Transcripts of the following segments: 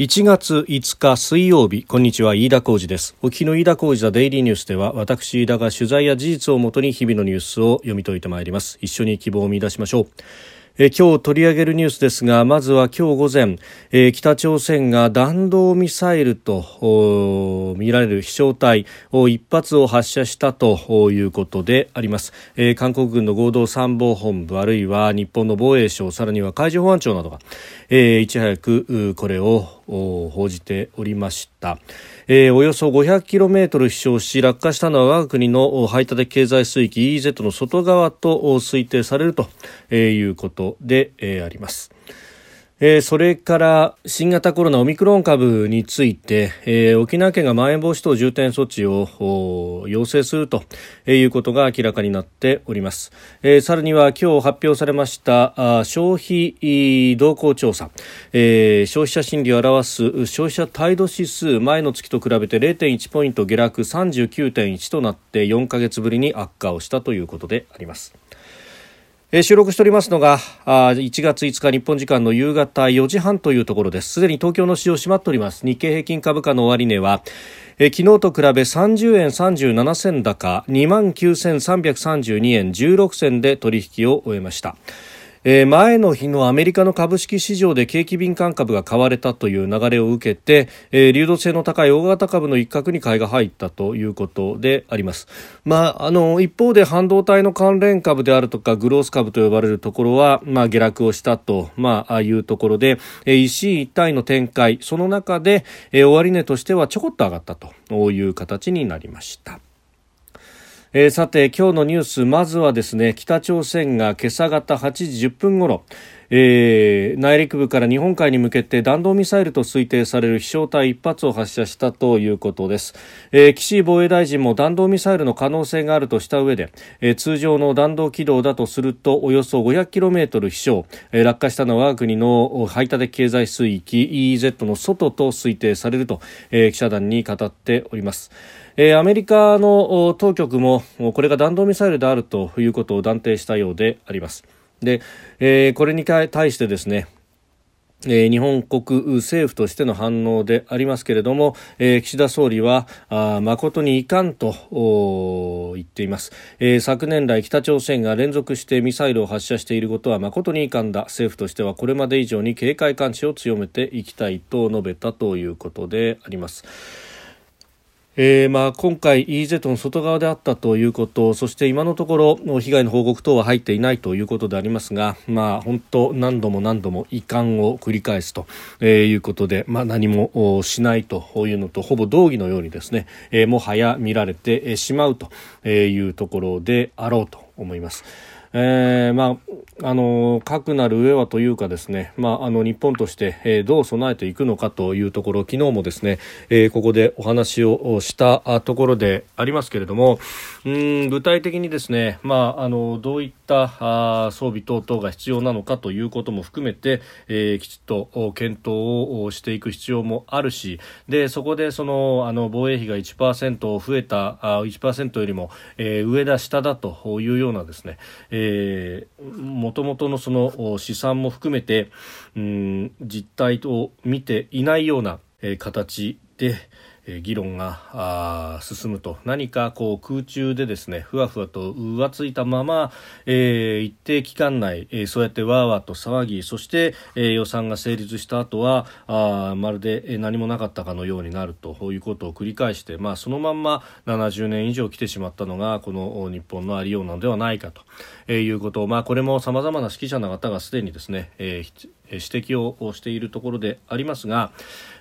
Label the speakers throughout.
Speaker 1: 1月5日水曜日こんにちは飯田浩二です。お聞きの飯田浩二ザデイリーニュースでは私飯田が取材や事実をもとに日々のニュースを読み解いてまいります。一緒に希望を見出しましょう。え今日取り上げるニュースですがまずは今日午前、え北朝鮮が弾道ミサイルと見られる飛翔体を一発を発射したということであります、え韓国軍の合同参謀本部あるいは日本の防衛省さらには海上保安庁などが、えいち早くこれを報じておりました、えー、およそ 500km 飛翔し落下したのは我が国の排他的経済水域 EEZ の外側と推定されるということで、えー、あります。えー、それから新型コロナオミクロン株について、えー、沖縄県がまん延防止等重点措置を要請するということが明らかになっております、えー、さらには今日発表されました消費動向調査、え、消費者心理を表す消費者態度指数前の月と比べて0.1ポイント下落39.1となって4ヶ月ぶりに悪化をしたということであります。収録しておりますのがあ1月5日日本時間の夕方4時半というところです。すでに東京の市場閉まっております。日経平均株価の終値は昨日と比べ30円37銭高2万9332円16銭で取引を終えました。えー、前の日のアメリカの株式市場で景気敏感株が買われたという流れを受けて、えー、流動性の高い大型株の一角に買いが入ったということであります。まあ、あの、一方で半導体の関連株であるとか、グロース株と呼ばれるところは、まあ、下落をしたと、まあ、いうところで、えー、一進一退の展開、その中で、えー、終値としてはちょこっと上がったという形になりました。えー、さて今日のニュースまずはですね北朝鮮が今朝方8時10分ごろえー、内陸部から日本海に向けて弾道ミサイルと推定される飛翔体1発を発射したということです、えー、岸防衛大臣も弾道ミサイルの可能性があるとした上で、えー、通常の弾道軌道だとするとおよそ 500km 飛翔、えー、落下したのは我が国の排他的経済水域 EEZ の外と推定されると、えー、記者団に語っております。えー、アメリカの当局もこれが弾道ミサイルであるということを断定したようであります。で、えー、これに対してですねえ、日本国政府としての反応でありますけれども、え、岸田総理はあ誠に遺憾と言っています、え、昨年来北朝鮮が連続してミサイルを発射していることは誠に遺憾だ政府としてはこれまで以上に警戒監視を強めていきたいと述べたということであります。えーまあ、今回 EZ の外側であったということそして今のところ被害の報告等は入っていないということでありますが、まあ、本当何度も何度も遺憾を繰り返すと、いうことで、まあ、何もしないというのとほぼ同義のようにですね、えー、もはや見られてしまうというところであろうと思います。えー、まあ、あの、核なる上はというかですね、まあ、あの、日本として、えー、どう備えていくのかというところ、昨日もですね、えー、ここでお話をしたところでありますけれども、うん、具体的にですね、まあ、あの、どういったあ装備等々が必要なのかということも含めて、えー、きちっと検討をしていく必要もあるし、で、そこでその、あの、防衛費が1%増えた、あ1%よりも、えー、上だ、下だというようなですね、えーえー、もともとのその試算も含めて、うん、実態を見ていないような、えー、形で、議論が進むと。何かこう空中でですねふわふわと浮ついたまま、えー、一定期間内、えー、そうやってわーわーと騒ぎそして、えー、予算が成立した後はあまるで何もなかったかのようになるということを繰り返して、まあ、そのまんま70年以上来てしまったのがこの日本のありようなのではないかと、えー、いうこと、まあ、これもさまざまな指揮者の方がすでにですね、えー、指摘をしているところでありますが、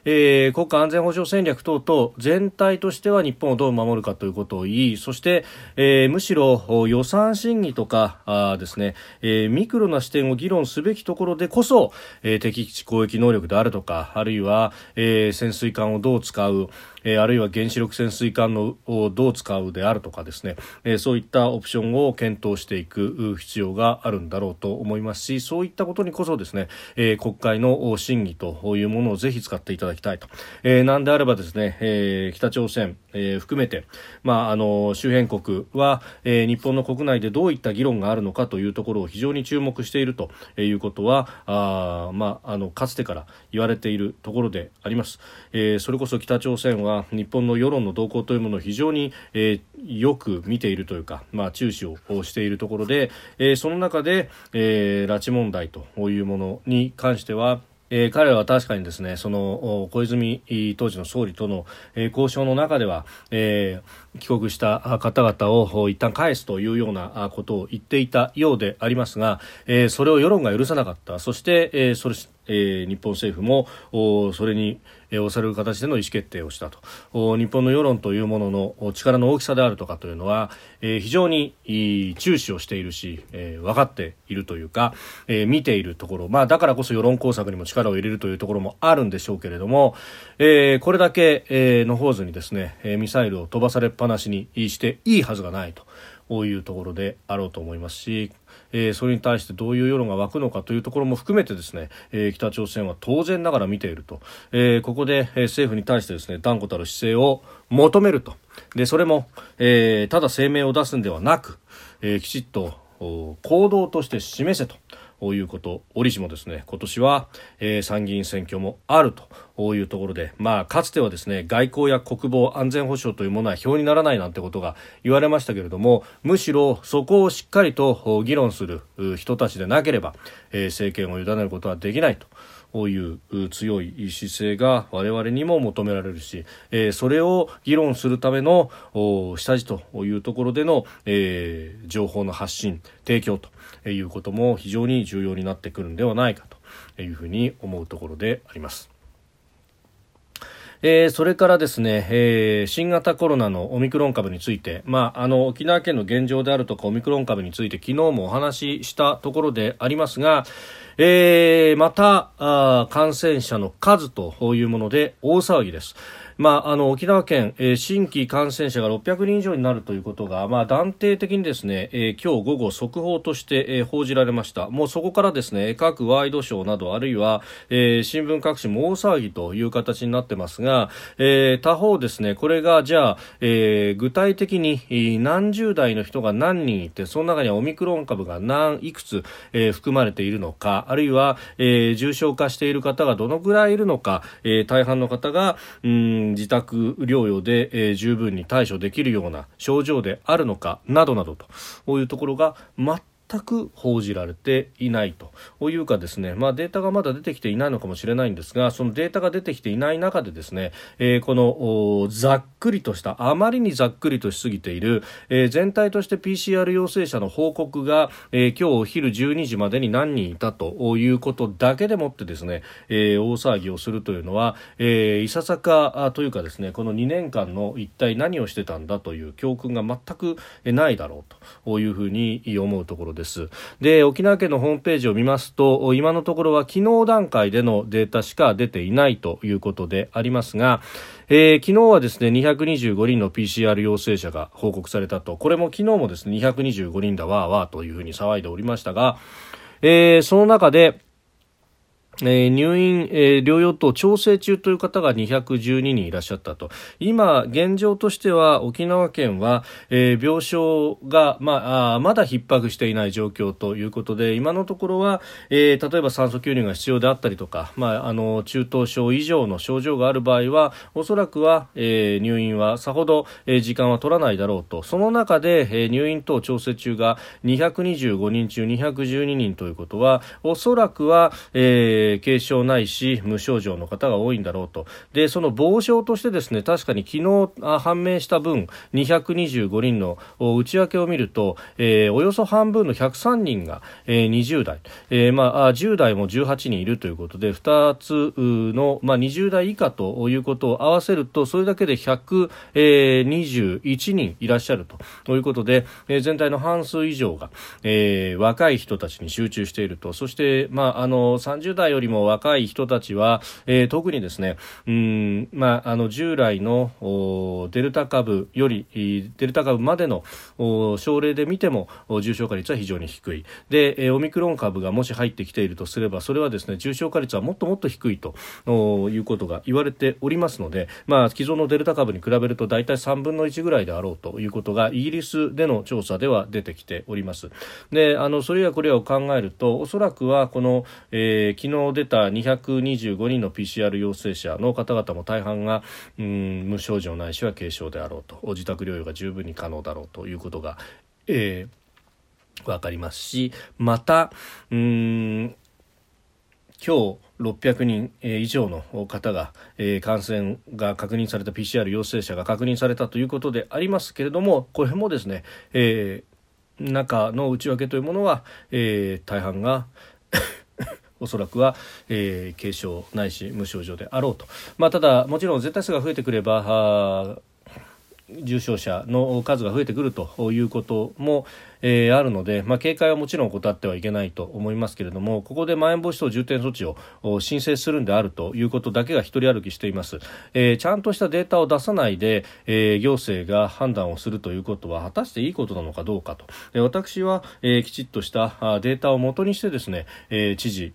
Speaker 1: えー、国家安全保障戦略等々全体としては日本をどう守るかということを言いそして、えー、むしろ予算審議とかあですね、えー、ミクロな視点を議論すべきところでこそ、えー、敵基地攻撃能力であるとかあるいは、えー、潜水艦をどう使うえー、あるいは原子力潜水艦のをどう使うであるとかですね、えー、そういったオプションを検討していく必要があるんだろうと思いますしそういったことにこそですね、えー、国会の審議というものをぜひ使っていただきたいと、えー、なんであればですね、えー、北朝鮮えー、含めて、まあ、あの周辺国は、えー、日本の国内でどういった議論があるのかというところを非常に注目しているということはあ、まあ、あのかつてから言われているところであります、えー、それこそ北朝鮮は日本の世論の動向というものを非常に、えー、よく見ているというか、まあ、注視をしているところで、えー、その中で、えー、拉致問題というものに関してはえー、彼らは確かにですねその小泉当時の総理との、えー、交渉の中では、えー、帰国した方々を一旦返すというようなことを言っていたようでありますが、えー、それを世論が許さなかった。そして、えー、それえー、日本政府もそれに、えー、押される形での意思決定をしたと。日本の世論というものの力の大きさであるとかというのは、えー、非常に注視をしているし、えー、分かっているというか、えー、見ているところ、まあ、だからこそ世論工作にも力を入れるというところもあるんでしょうけれども、えー、これだけ、えー、のほうずにですねミサイルを飛ばされっぱなしにしていいはずがないと。こういうところであろうと思いますし、えー、それに対してどういう世論が湧くのかというところも含めてですね、えー、北朝鮮は当然ながら見ていると、えー、ここで、政府に対してですね断固たる姿勢を求めるとでそれも、えただ声明を出すんではなく、えきちっと行動として示せと。ういうこと折しもですね今年は、えー、参議院選挙もあるというところで、まあ、かつてはですね外交や国防安全保障というものは票にならないなんてことが言われましたけれどもむしろそこをしっかりと議論する人たちでなければ、えー、政権を委ねることはできないと。こういう強い姿勢が我々にも求められるし、えー、それを議論するための下地というところでの、えー、情報の発信提供ということも非常に重要になってくるんではないかというふうに思うところであります。えー、それからですね、えー、新型コロナのオミクロン株について、まあ、あの沖縄県の現状であるとかオミクロン株について昨日もお話ししたところでありますが、えー、またあ感染者の数というもので大騒ぎです。まあ、あの沖縄県、えー、新規感染者が600人以上になるということが、まあ、断定的にですね、えー、今日午後速報として、えー、報じられました。もうそこからですね各ワイドショーなどあるいは、えー、新聞各紙も大騒ぎという形になってますが、えー、他方ですねこれがじゃあ、えー、具体的に何十代の人が何人いてその中にはオミクロン株が何いくつ、えー、含まれているのかあるいは、えー、重症化している方がどのぐらいいるのか、えー、大半の方がうん自宅療養で、えー、十分に対処できるような症状であるのかなどなどとこういうところが全全く報じられていないというかですね、まあ、データがまだ出てきていないのかもしれないんですがそのデータが出てきていない中でですね、えー、このざっくりとしたあまりにざっくりとしすぎている、えー、全体として PCR 陽性者の報告が、えー、今日お昼12時までに何人いたということだけでもってですね、えー、大騒ぎをするというのは、えー、いささかというかですねこの2年間の一体何をしてたんだという教訓が全くないだろうというふうに思うところです。です。で沖縄県のホームページを見ますと今のところは昨日段階でのデータしか出ていないということでありますが、えー、昨日はですね225人の PCR 陽性者が報告されたと。これも昨日もですね225人だわーわーというふうに騒いでおりましたが、えー、その中でえー、入院、えー、療養等調整中という方が212人いらっしゃったと。今、現状としては沖縄県は、えー、病床が、まあ、まだ逼迫していない状況ということで今のところは、えー、例えば酸素吸入が必要であったりとか、まあ、あの中等症以上の症状がある場合はおそらくは、えー、入院はさほど、えー、時間は取らないだろうと。その中で、えー、入院等調整中が225人中212人ということはおそらくは、えーえー、軽症ないし無症状の方が多いんだろうと。でその防症としてですね確かに昨日判明した分225人の内訳を見ると、えー、およそ半分の103人が、えー、20代、えーまあ、10代も18人いるということで2つの、まあ、20代以下ということを合わせるとそれだけで121人いらっしゃるということで、えー、全体の半数以上が、えー、若い人たちに集中していると。そして、まあ、あの30代らよりも若い人たちは、えー、特にですね、うんまあ、あの従来のデルタ株よりデルタ株までの症例で見ても重症化率は非常に低い。でオミクロン株がもし入ってきているとすればそれはですね重症化率はもっともっと低いということが言われておりますので、まあ、既存のデルタ株に比べると大体3分の1ぐらいであろうということがイギリスでの調査では出てきております。であのそれやこれを考えるとおそらくはこの、えー、昨日出た225人の PCR 陽性者の方々も大半がうん無症状ないしは軽症であろうと。自宅療養が十分に可能だろうということが、えー、分かりますしまたうん今日600人以上の方が、感染が確認された PCR 陽性者が確認されたということでありますけれどもこれもですね、えー、中の内訳というものは、えー、大半がおそらくは、えー、軽症ないし無症状であろうと、まあ、ただもちろん絶対数が増えてくれば重症者の数が増えてくるということも、えー、あるので、まあ、警戒はもちろん怠ってはいけないと思いますけれどもここでまん延防止等重点措置を申請するんであるということだけが一人歩きしています、えー、ちゃんとしたデータを出さないで、えー、行政が判断をするということは果たしていいことなのかどうかと、え私は、えきちっとしたデータをもとにしてですね、え知事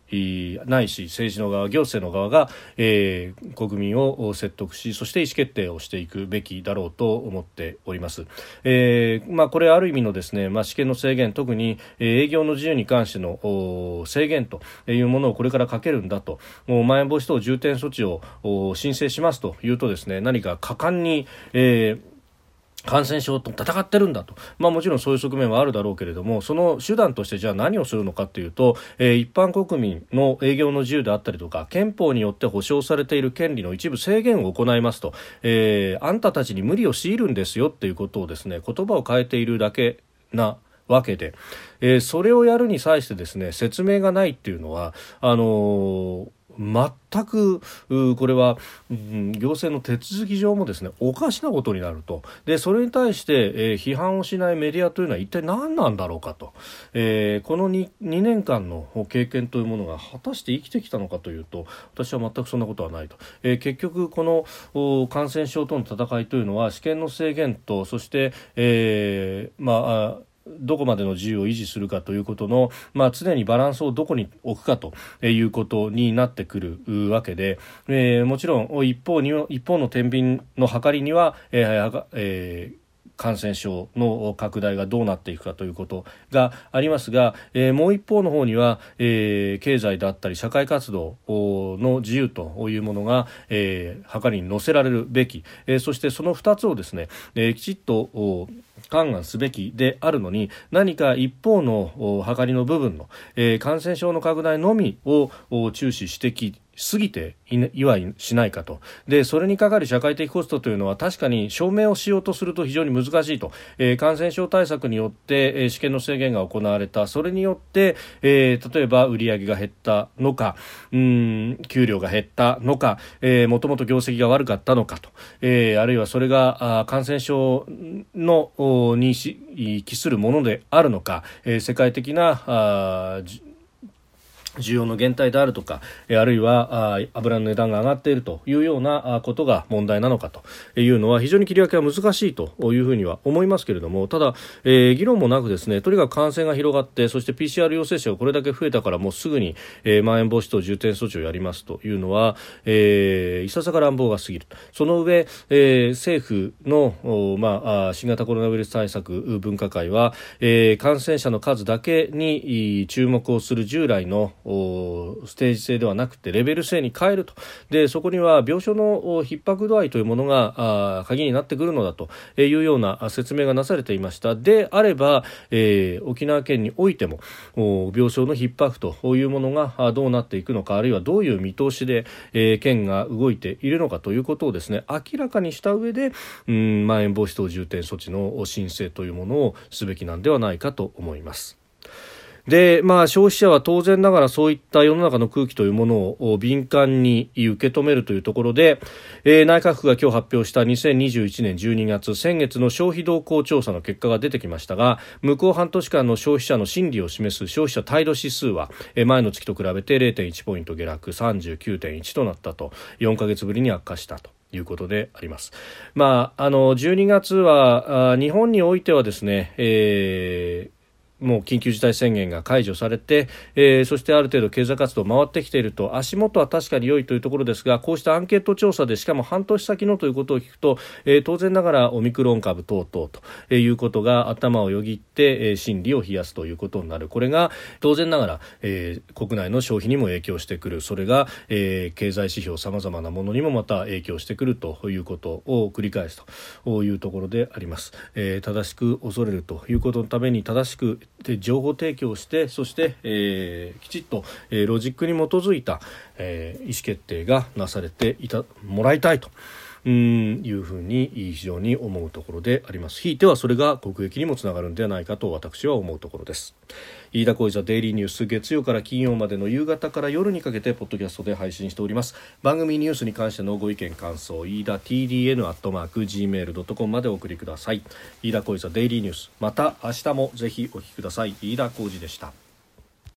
Speaker 1: ないし政治の側行政の側が、え国民を説得しそして意思決定をしていくべきだろうと思っております、えまあ、これある意味のですね、まあ試験の制限特に営業の自由に関しての制限というものをこれからかけるんだと。まん延防止等重点措置を申請しますというとですね何か果敢に、えー感染症と戦ってるんだと、まあ、もちろんそういう側面はあるだろうけれどもその手段としてじゃあ何をするのかというと、えー、一般国民の営業の自由であったりとか憲法によって保障されている権利の一部制限を行いますと、えー、あんたたちに無理を強いるんですよっていうことをですね言葉を変えているだけなわけで、えー、それをやるに際してですね説明がないっていうのはあのー全くこれは、うん、行政の手続き上もですねおかしなことになると。でそれに対して、えー、批判をしないメディアというのは一体何なんだろうかと、え、この 2, 2年間の経験というものが果たして生きてきたのかというと私は全くそんなことはないと、え、結局この感染症との戦いというのは試験の制限とそして、え、まあどこまでの自由を維持するかということの、まあ、常にバランスをどこに置くかということになってくるわけで、えー、もちろん一方に一方の天秤の計りには、えーえー感染症の拡大がどうなっていくかということがありますが、えー、もう一方の方には、えー、経済であったり社会活動の自由というものが、えー、計りに乗せられるべき、えー、そしてその2つをですね、えー、きちっと勘案すべきであるのに何か一方の計りの部分の、えー、感染症の拡大のみを注視してき過ぎていわしないかと。でそれにかかる社会的コストというのは確かに証明をしようとすると非常に難しいと、えー、感染症対策によって、えー、試験の制限が行われた。それによって、えー、例えば売り上げが減ったのかうん給料が減ったのか、えー、もともと業績が悪かったのかと、えー、あるいはそれがあ感染症のに帰するものであるのか、えー、世界的なあ需要の減退であるとか、あるいは油の値段が上がっているというようなことが問題なのかというのは非常に切り分けは難しいというふうには思いますけれどもただ、えー、議論もなくですねとにかく感染が広がってそして PCR 陽性者がこれだけ増えたからもうすぐに、えー、まん延防止等重点措置をやりますというのは、えー、いささか乱暴が過ぎるその上、えー、政府の、まあ、新型コロナウイルス対策分科会は、えー、感染者の数だけに注目をする従来のステージ制ではなくてレベル制に変えるとでそこには病床の逼迫度合いというものが鍵になってくるのだというような説明がなされていましたであれば、えー、沖縄県においても病床の逼迫というものがどうなっていくのかあるいはどういう見通しで、えー、県が動いているのかということをですね明らかにした上でうんまん延防止等重点措置の申請というものをすべきなんではないかと思います。で、まあ、消費者は当然ながらそういった世の中の空気というものを敏感に受け止めるというところで、えー、内閣府が今日発表した2021年12月先月の消費動向調査の結果が出てきましたが向こう半年間の消費者の心理を示す消費者態度指数は、えー、前の月と比べて0.1ポイント下落39.1となったと4か月ぶりに悪化したと。いうことであります。まあ、あの、12月は、日本においてはですね、えーもう緊急事態宣言が解除されて、えー、そしてある程度経済活動回ってきていると足元は確かに良いというところですがこうしたアンケート調査でしかも半年先のということを聞くと、えー、当然ながらオミクロン株等々ということが頭をよぎって、えー、心理を冷やすということになる。これが当然ながら、えー、国内の消費にも影響してくる。それが、えー、経済指標さまざまなものにもまた影響してくるということを繰り返すというところであります、えー、正しく恐れるということのために正しくで情報提供してそして、えー、きちっと、えー、ロジックに基づいた、えー、意思決定がなされていたもらいたいと。うん。いうふうに非常に思うところであります。ひいてはそれが国益にもつながるんではないかと私は思うところです。飯田浩司ザデイリーニュース月曜から金曜までの夕方から夜にかけてポッドキャストで配信しております。番組ニュースに関してのご意見感想飯田 TDN アットマーク Gmail.com までお送りください。飯田浩司ザデイリーニュース。また明日もぜひお聞きください。飯田浩司でした。